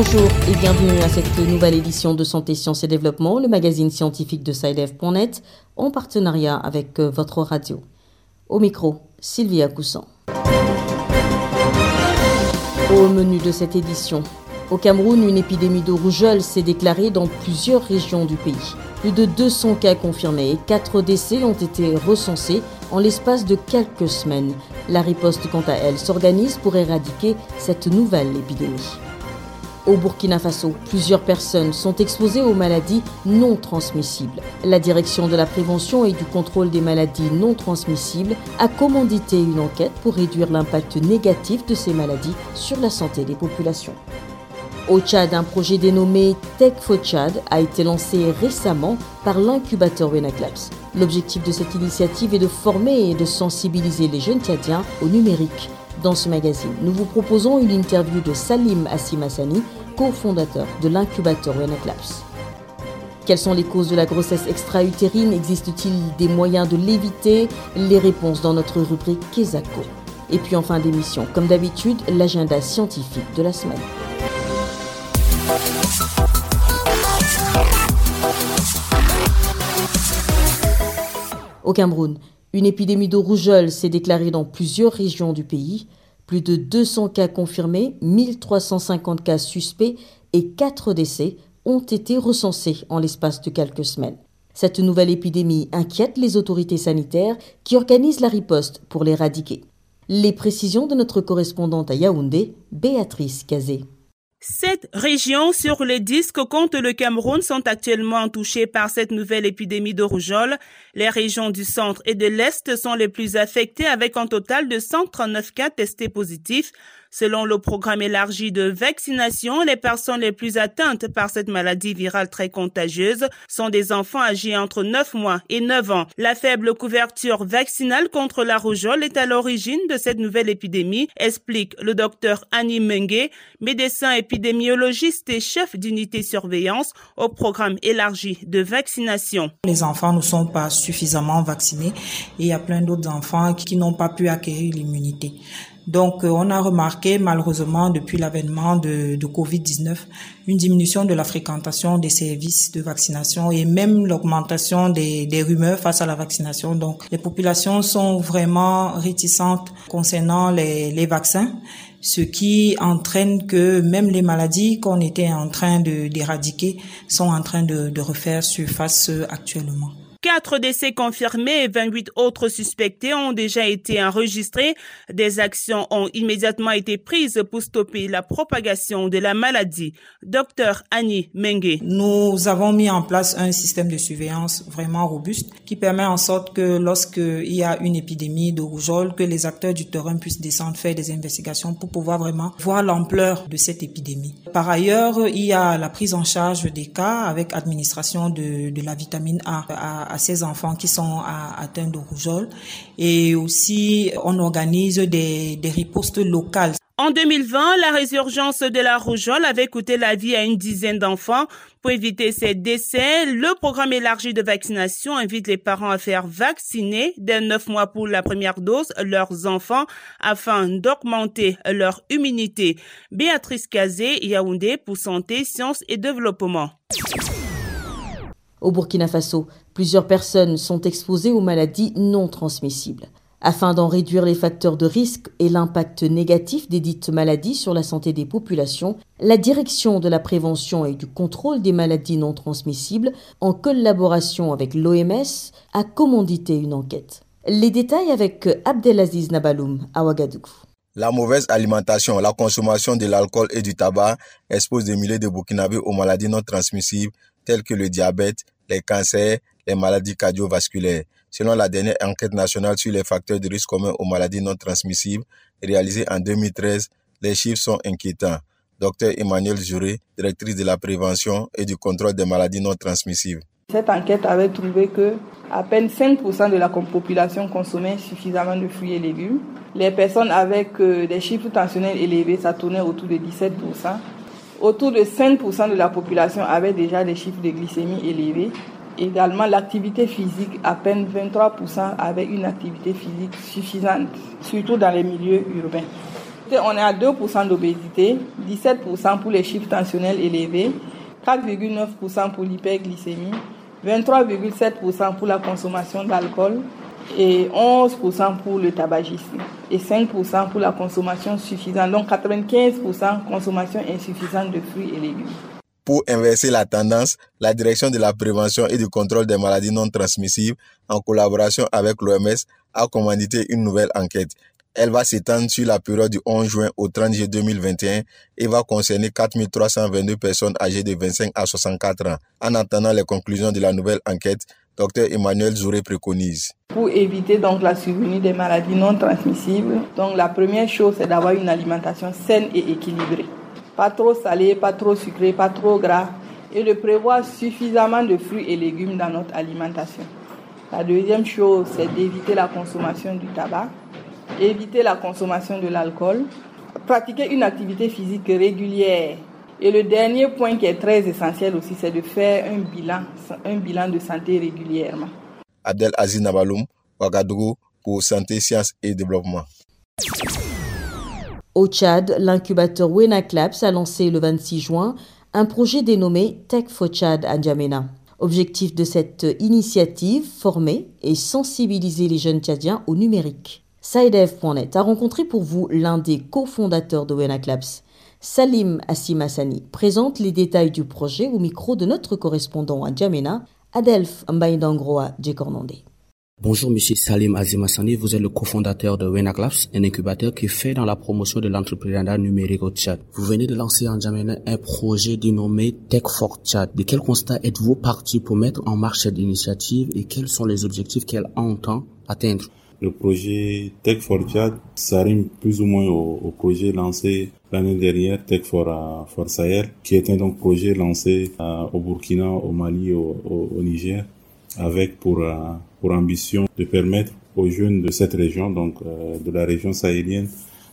Bonjour et bienvenue à cette nouvelle édition de Santé, Sciences et Développement, le magazine scientifique de SciDev.net, en partenariat avec euh, votre radio. Au micro, Sylvia Coussan. Au menu de cette édition, au Cameroun, une épidémie de rougeole s'est déclarée dans plusieurs régions du pays. Plus de 200 cas confirmés et 4 décès ont été recensés en l'espace de quelques semaines. La riposte, quant à elle, s'organise pour éradiquer cette nouvelle épidémie. Au Burkina Faso, plusieurs personnes sont exposées aux maladies non transmissibles. La direction de la prévention et du contrôle des maladies non transmissibles a commandité une enquête pour réduire l'impact négatif de ces maladies sur la santé des populations. Au Tchad, un projet dénommé Tech for Tchad a été lancé récemment par l'incubateur Wenaclaps. L'objectif de cette initiative est de former et de sensibiliser les jeunes Tchadiens au numérique. Dans ce magazine, nous vous proposons une interview de Salim Assimassani, cofondateur de l'incubateur Wenaclaps. Quelles sont les causes de la grossesse extra-utérine? Existe-t-il des moyens de l'éviter? Les réponses dans notre rubrique Kesako. Et puis en fin d'émission, comme d'habitude, l'agenda scientifique de la semaine. Au Cameroun, une épidémie de rougeole s'est déclarée dans plusieurs régions du pays. Plus de 200 cas confirmés, 1350 cas suspects et 4 décès ont été recensés en l'espace de quelques semaines. Cette nouvelle épidémie inquiète les autorités sanitaires qui organisent la riposte pour l'éradiquer. Les précisions de notre correspondante à Yaoundé, Béatrice Cazé. Sept régions sur les dix que compte le Cameroun sont actuellement touchées par cette nouvelle épidémie de rougeole. Les régions du centre et de l'est sont les plus affectées avec un total de 139 cas testés positifs. Selon le programme élargi de vaccination, les personnes les plus atteintes par cette maladie virale très contagieuse sont des enfants âgés entre 9 mois et 9 ans. La faible couverture vaccinale contre la rougeole est à l'origine de cette nouvelle épidémie, explique le docteur Annie Mengue, médecin épidémiologiste et chef d'unité surveillance au programme élargi de vaccination. Les enfants ne sont pas suffisamment vaccinés et il y a plein d'autres enfants qui n'ont pas pu acquérir l'immunité. Donc, euh, on a remarqué malheureusement depuis l'avènement de, de Covid-19 une diminution de la fréquentation des services de vaccination et même l'augmentation des, rumeurs face à la vaccination. Donc, les populations sont vraiment réticentes concernant les, vaccins ce qui entraîne que même les maladies qu'on était en train d'éradiquer sont en train de, de refaire surface actuellement. Quatre décès confirmés et 28 autres suspectés ont déjà été enregistrés. Des actions ont immédiatement été prises pour stopper la propagation de la maladie. Docteur Annie Mengue. Nous avons mis en place un système de surveillance vraiment robuste qui permet en sorte que lorsqu'il y a une épidémie de rougeole, que les acteurs du terrain puissent descendre faire des investigations pour pouvoir vraiment voir l'ampleur de cette épidémie. Par ailleurs, il y a la prise en charge des cas avec administration de, de la vitamine A à à ces enfants qui sont atteints de rougeole. Et aussi, on organise des, des ripostes locales. En 2020, la résurgence de la rougeole avait coûté la vie à une dizaine d'enfants. Pour éviter ces décès, le programme élargi de vaccination invite les parents à faire vacciner dès 9 mois pour la première dose leurs enfants afin d'augmenter leur immunité. Béatrice Kazé, Yaoundé pour Santé, Sciences et Développement. Au Burkina Faso, plusieurs personnes sont exposées aux maladies non transmissibles. Afin d'en réduire les facteurs de risque et l'impact négatif des dites maladies sur la santé des populations, la Direction de la prévention et du contrôle des maladies non transmissibles, en collaboration avec l'OMS, a commandité une enquête. Les détails avec Abdelaziz Nabaloum à Ouagadougou. La mauvaise alimentation, la consommation de l'alcool et du tabac exposent des milliers de Burkinabés aux maladies non transmissibles telles que le diabète, les cancers, les maladies cardiovasculaires. Selon la dernière enquête nationale sur les facteurs de risque communs aux maladies non transmissibles, réalisée en 2013, les chiffres sont inquiétants. Docteur Emmanuel Juré, directrice de la prévention et du contrôle des maladies non transmissibles. Cette enquête avait trouvé que à peine 5% de la population consommait suffisamment de fruits et légumes. Les personnes avec euh, des chiffres tensionnels élevés, ça tournait autour de 17%. Autour de 5% de la population avait déjà des chiffres de glycémie élevés. Également, l'activité physique, à peine 23% avait une activité physique suffisante, surtout dans les milieux urbains. On est à 2% d'obésité, 17% pour les chiffres tensionnels élevés, 4,9% pour l'hyperglycémie, 23,7% pour la consommation d'alcool et 11% pour le tabagisme et 5% pour la consommation suffisante. Donc 95% consommation insuffisante de fruits et légumes. Pour inverser la tendance, la Direction de la prévention et du contrôle des maladies non transmissibles, en collaboration avec l'OMS, a commandité une nouvelle enquête. Elle va s'étendre sur la période du 11 juin au 30 juillet 2021 et va concerner 4322 personnes âgées de 25 à 64 ans. En attendant les conclusions de la nouvelle enquête, Dr Emmanuel Zouré préconise. Pour éviter donc la survenue des maladies non transmissibles, donc la première chose c'est d'avoir une alimentation saine et équilibrée pas trop salé, pas trop sucré, pas trop gras, et de prévoir suffisamment de fruits et légumes dans notre alimentation. La deuxième chose, c'est d'éviter la consommation du tabac, éviter la consommation de l'alcool, pratiquer une activité physique régulière. Et le dernier point qui est très essentiel aussi, c'est de faire un bilan, de santé régulièrement. Abdel Aziz Nabaloum, Ouagadougou, pour Santé, Sciences et Développement. Au Tchad, l'incubateur Labs a lancé le 26 juin un projet dénommé Tech for Tchad à. Objectif de cette initiative, former et sensibiliser les jeunes tchadiens au numérique. Saïdev.net a rencontré pour vous l'un des cofondateurs de Labs. Salim Assimassani présente les détails du projet au micro de notre correspondant à N'Djamena, Adelph Mbaïdangroa Djekornondé. Bonjour Monsieur Salim Azimassani, vous êtes le cofondateur de Wenak un incubateur qui fait dans la promotion de l'entrepreneuriat numérique au Tchad. Vous venez de lancer en Djamena un projet dénommé Tech for Tchad. De quel constat êtes-vous parti pour mettre en marche cette initiative et quels sont les objectifs qu'elle entend atteindre? Le projet Tech for Tchad, ça rime plus ou moins au, projet lancé l'année dernière, Tech for, uh, for Sahel, qui est un donc projet lancé uh, au Burkina, au Mali, au, Niger, avec pour uh, pour ambition de permettre aux jeunes de cette région, donc euh, de la région sahélienne,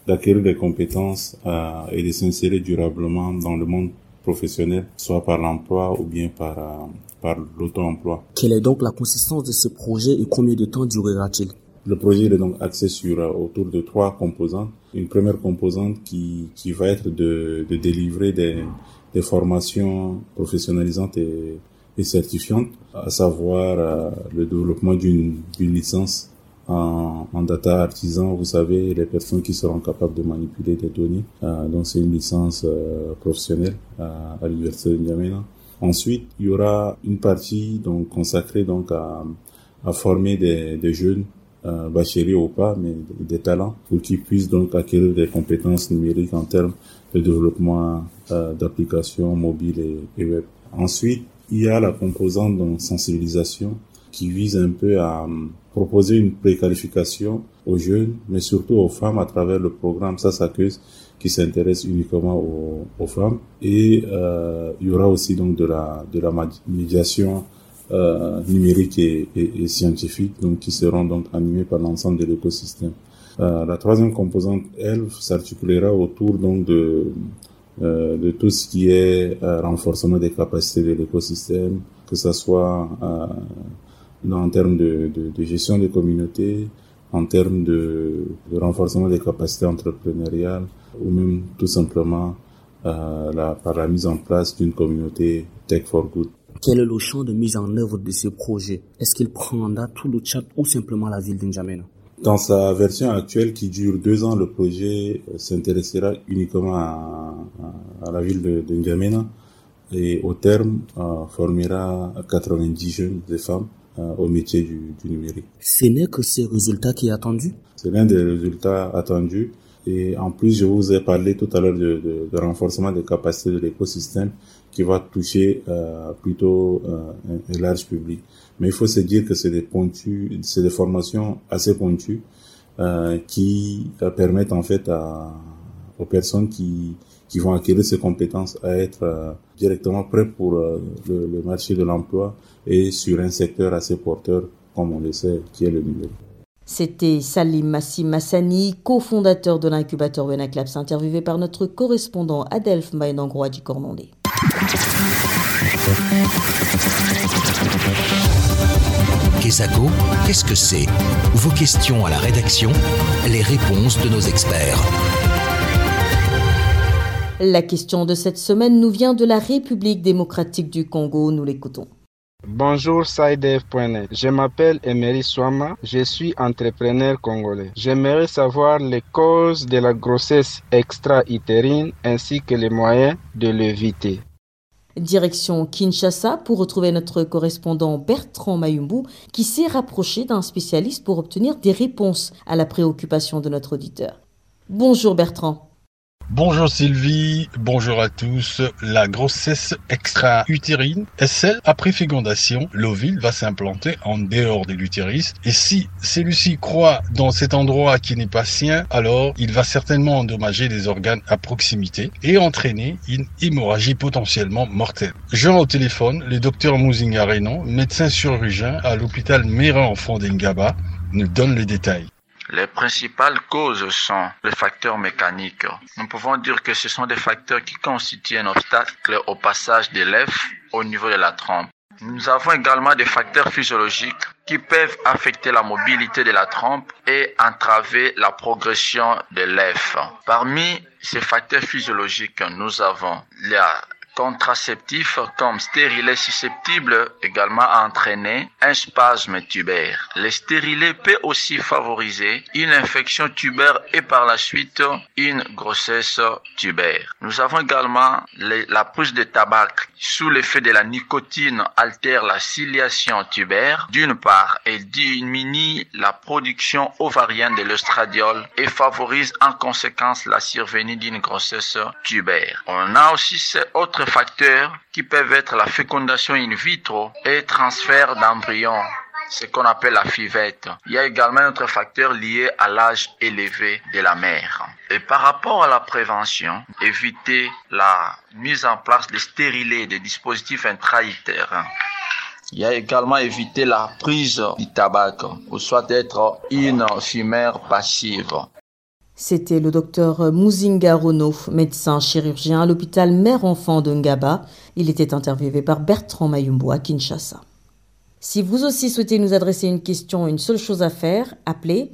d'acquérir des compétences euh, et de s'insérer durablement dans le monde professionnel, soit par l'emploi ou bien par, euh, par l'auto-emploi. Quelle est donc la consistance de ce projet et combien de temps durera-t-il? Le projet est donc axé sur autour de trois composantes. Une première composante qui, qui va être de, de délivrer des, des formations professionnalisantes et, et certifiante, à savoir euh, le développement d'une licence en, en, data artisan, vous savez, les personnes qui seront capables de manipuler des données. Euh, donc c'est une licence euh, professionnelle à l'université de N'Djamena. Ensuite, il y aura une partie donc consacrée donc à, à former des, des jeunes euh, bacheliers ou pas, mais des talents pour qu'ils puissent donc acquérir des compétences numériques en termes de développement euh, d'applications mobiles et, et web. Ensuite, il y a la composante de sensibilisation qui vise un peu à hum, proposer une préqualification aux jeunes, mais surtout aux femmes à travers le programme Ça s'accuse qui s'intéresse uniquement aux, femmes. Et euh, il y aura aussi donc de la, de la médiation euh, numérique et, et, scientifique, donc qui seront donc animées par l'ensemble de l'écosystème. Euh, la troisième composante, elle, s'articulera autour donc de euh, de tout ce qui est euh, renforcement des capacités de l'écosystème, que ce soit euh, en termes de, gestion des communautés, en termes de, renforcement des capacités entrepreneuriales, ou même tout simplement la, par la mise en place d'une communauté Tech for Good. Quel est le champ de mise en œuvre de ce projet? Est-ce qu'il prendra tout le chat ou simplement la ville d'Injamena dans sa version actuelle qui dure deux ans, le projet s'intéressera uniquement à, à, la ville de, de N'Djamena et au terme euh, formera 90 jeunes et femmes euh, au métier du, du numérique. Ce n'est que ces résultats qui est attendu? C'est l'un des résultats attendus. Et en plus, je vous ai parlé tout à l'heure de, de, de, renforcement des capacités de l'écosystème qui va toucher euh, plutôt euh, un, large public. Mais il faut se dire que c'est des pointus, c'est des formations assez pointues euh, qui euh, permettent en fait à, aux personnes qui, qui vont acquérir ces compétences à être euh, directement prêts pour le, le, marché de l'emploi et sur un secteur assez porteur, comme on le sait, qui est le numérique. C'était Salim Massim Massani, cofondateur de l'incubateur Labs, interviewé par notre correspondant Adelph Maïnangroa du Cornondé. Kesako, qu'est-ce que c'est? Vos questions à la rédaction, les réponses de nos experts. La question de cette semaine nous vient de la République démocratique du Congo. Nous l'écoutons. Bonjour SciDev.net. Je m'appelle Emery Swama. Je suis entrepreneur congolais. J'aimerais savoir les causes de la grossesse extra-utérine ainsi que les moyens de l'éviter. Direction Kinshasa pour retrouver notre correspondant Bertrand Mayumbu qui s'est rapproché d'un spécialiste pour obtenir des réponses à la préoccupation de notre auditeur. Bonjour Bertrand. Bonjour Sylvie, bonjour à tous. La grossesse extra-utérine est celle après fécondation. L'ovule va s'implanter en dehors de l'utérus et si celui-ci croit dans cet endroit qui n'est pas sien, alors il va certainement endommager les organes à proximité et entraîner une hémorragie potentiellement mortelle. Jean au téléphone, le docteur Mouzinga médecin chirurgien à l'hôpital Mérin Enfant d'Engaba, nous donne les détails. Les principales causes sont les facteurs mécaniques. Nous pouvons dire que ce sont des facteurs qui constituent un obstacle au passage des lèvres au niveau de la trompe. Nous avons également des facteurs physiologiques qui peuvent affecter la mobilité de la trompe et entraver la progression des lèvres. Parmi ces facteurs physiologiques, nous avons la contraceptifs comme stérilet susceptible également à entraîner un spasme tubaire. Le stérilet peut aussi favoriser une infection tubaire et par la suite une grossesse tubaire. Nous avons également la prise de tabac sous l'effet de la nicotine altère la ciliation tubaire d'une part et diminue la production ovarienne de l'ostradiol et favorise en conséquence la survenue d'une grossesse tubaire. On a aussi ces autres facteurs qui peuvent être la fécondation in vitro et transfert d'embryons ce qu'on appelle la fivette. Il y a également un autre facteur lié à l'âge élevé de la mère. Et par rapport à la prévention, éviter la mise en place de stérilés, des dispositifs intraïtaires. Il y a également éviter la prise du tabac, ou soit être une fumeur passive. C'était le docteur Muzinga Rono, médecin chirurgien à l'hôpital Mère-Enfant de Ngaba. Il était interviewé par Bertrand Mayumbo à Kinshasa. Si vous aussi souhaitez nous adresser une question, une seule chose à faire, appelez,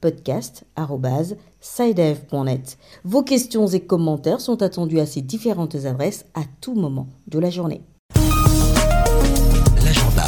podcast.sidev.net. Vos questions et commentaires sont attendus à ces différentes adresses à tout moment de la journée. L'agenda.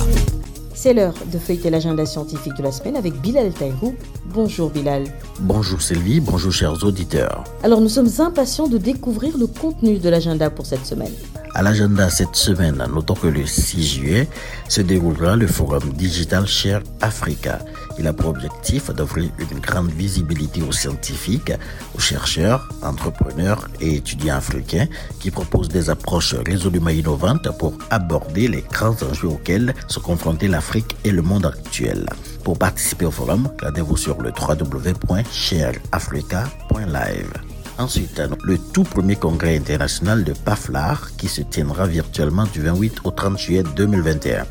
C'est l'heure de feuilleter l'agenda scientifique de la semaine avec Bilal Taïrou. Bonjour Bilal. Bonjour Sylvie, bonjour chers auditeurs. Alors nous sommes impatients de découvrir le contenu de l'agenda pour cette semaine. À l'agenda cette semaine, notons que le 6 juillet se déroulera le forum Digital Share Africa. Il a pour objectif d'offrir une grande visibilité aux scientifiques, aux chercheurs, entrepreneurs et étudiants africains qui proposent des approches résolument innovantes pour aborder les grands enjeux auxquels se confrontent l'Afrique et le monde actuel. Pour participer au forum, rendez-vous sur le www.shareafrica.live. Ensuite, le tout premier congrès international de PAFLAR qui se tiendra virtuellement du 28 au 30 juillet 2021.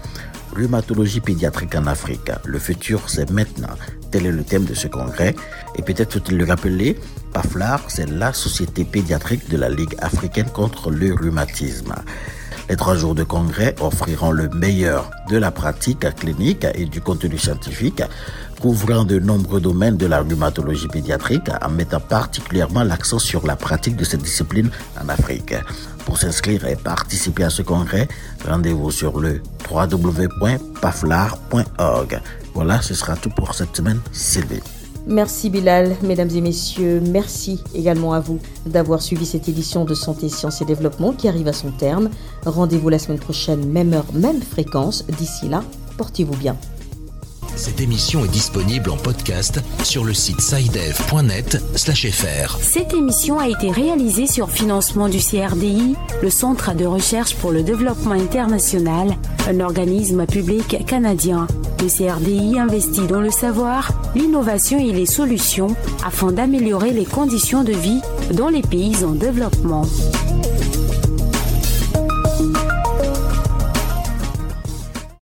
Rhumatologie pédiatrique en Afrique. Le futur, c'est maintenant. Tel est le thème de ce congrès. Et peut-être faut-il le rappeler, PAFLAR, c'est la société pédiatrique de la Ligue africaine contre le rhumatisme. Les trois jours de congrès offriront le meilleur de la pratique clinique et du contenu scientifique, couvrant de nombreux domaines de la rhumatologie pédiatrique, en mettant particulièrement l'accent sur la pratique de cette discipline en Afrique. Pour s'inscrire et participer à ce congrès, rendez-vous sur le www.paflar.org. Voilà, ce sera tout pour cette semaine. Sylvie. Merci Bilal, mesdames et messieurs, merci également à vous d'avoir suivi cette édition de Santé, Sciences et Développement qui arrive à son terme. Rendez-vous la semaine prochaine, même heure, même fréquence. D'ici là, portez-vous bien. Cette émission est disponible en podcast sur le site sidev.net/fr. Cette émission a été réalisée sur financement du CRDI, le Centre de recherche pour le développement international, un organisme public canadien. Le CRDI investit dans le savoir, l'innovation et les solutions afin d'améliorer les conditions de vie dans les pays en développement.